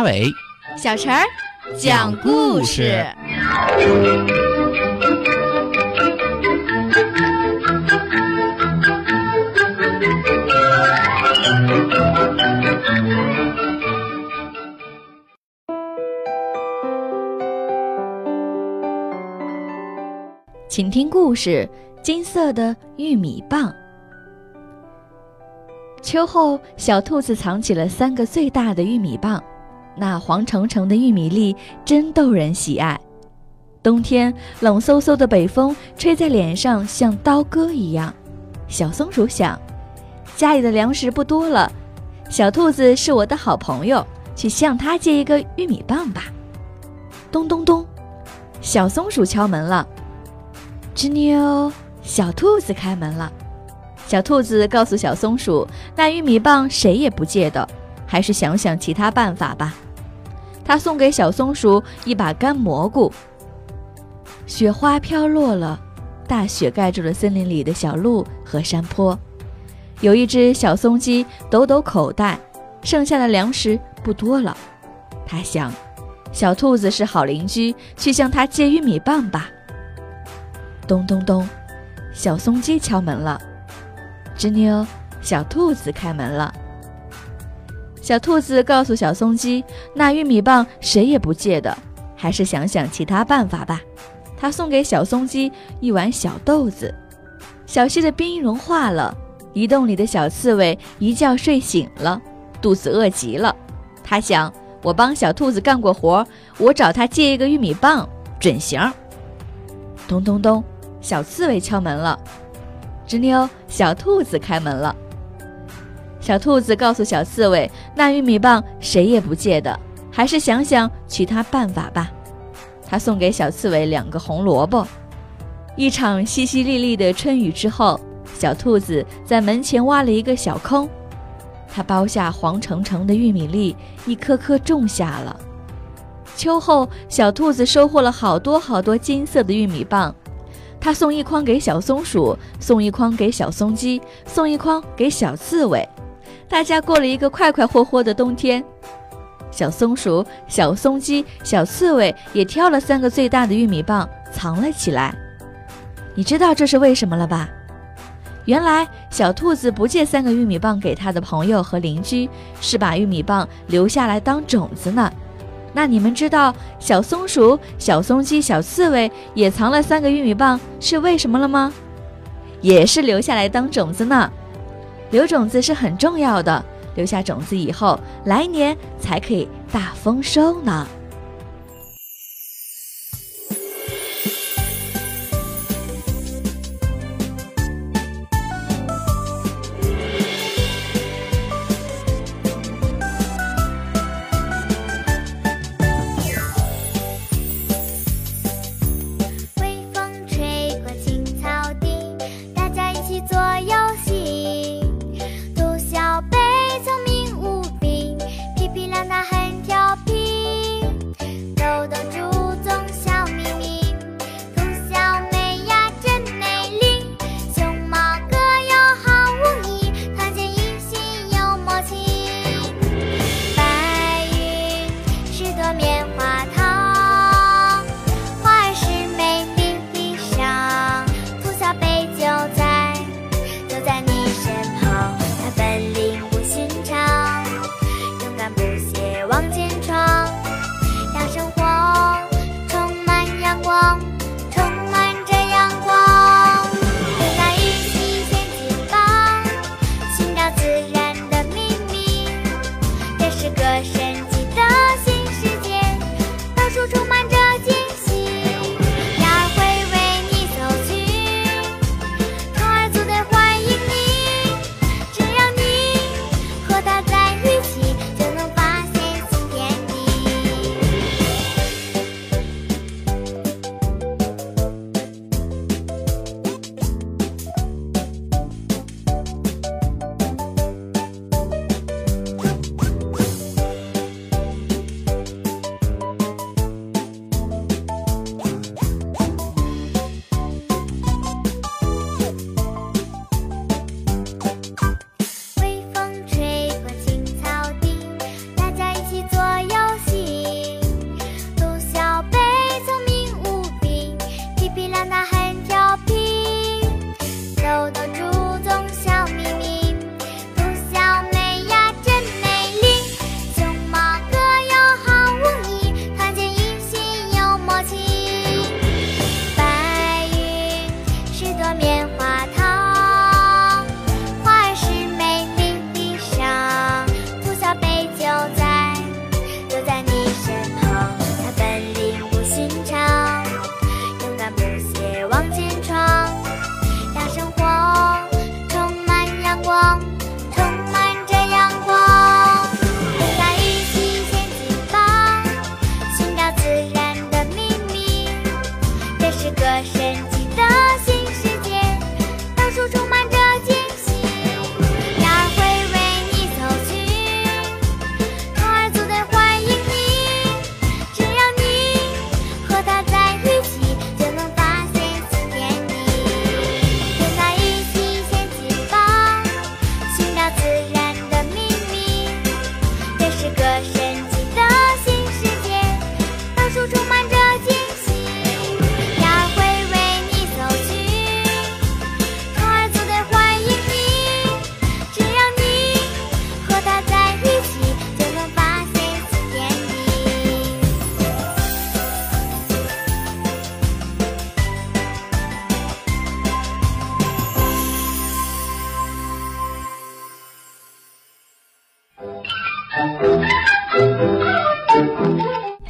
马尾，小陈儿讲故事。请听故事：金色的玉米棒。秋后，小兔子藏起了三个最大的玉米棒，那黄澄澄的玉米粒真逗人喜爱。冬天，冷飕飕的北风吹在脸上，像刀割一样。小松鼠想，家里的粮食不多了，小兔子是我的好朋友，去向它借一个玉米棒吧。咚咚咚，小松鼠敲门了。吱扭，小兔子开门了。小兔子告诉小松鼠：“那玉米棒谁也不借的，还是想想其他办法吧。”他送给小松鼠一把干蘑菇。雪花飘落了，大雪盖住了森林里的小路和山坡。有一只小松鸡抖抖口袋，剩下的粮食不多了。他想，小兔子是好邻居，去向他借玉米棒吧。咚咚咚，小松鸡敲门了。吱妞，小兔子开门了。小兔子告诉小松鸡：“那玉米棒谁也不借的，还是想想其他办法吧。”他送给小松鸡一碗小豆子。小溪的冰融化了，鱼洞里的小刺猬一觉睡醒了，肚子饿极了。他想：“我帮小兔子干过活，我找他借一个玉米棒，准行。”咚咚咚，小刺猬敲门了。吱妞，小兔子开门了。小兔子告诉小刺猬：“那玉米棒谁也不借的，还是想想其他办法吧。”他送给小刺猬两个红萝卜。一场淅淅沥沥的春雨之后，小兔子在门前挖了一个小坑，它包下黄澄澄的玉米粒，一颗颗种下了。秋后，小兔子收获了好多好多金色的玉米棒。他送一筐给小松鼠，送一筐给小松鸡，送一筐给小刺猬。大家过了一个快快活活的冬天。小松鼠、小松鸡、小刺猬也挑了三个最大的玉米棒藏了起来。你知道这是为什么了吧？原来小兔子不借三个玉米棒给他的朋友和邻居，是把玉米棒留下来当种子呢。那你们知道小松鼠、小松鸡、小刺猬也藏了三个玉米棒是为什么了吗？也是留下来当种子呢。留种子是很重要的，留下种子以后，来年才可以大丰收呢。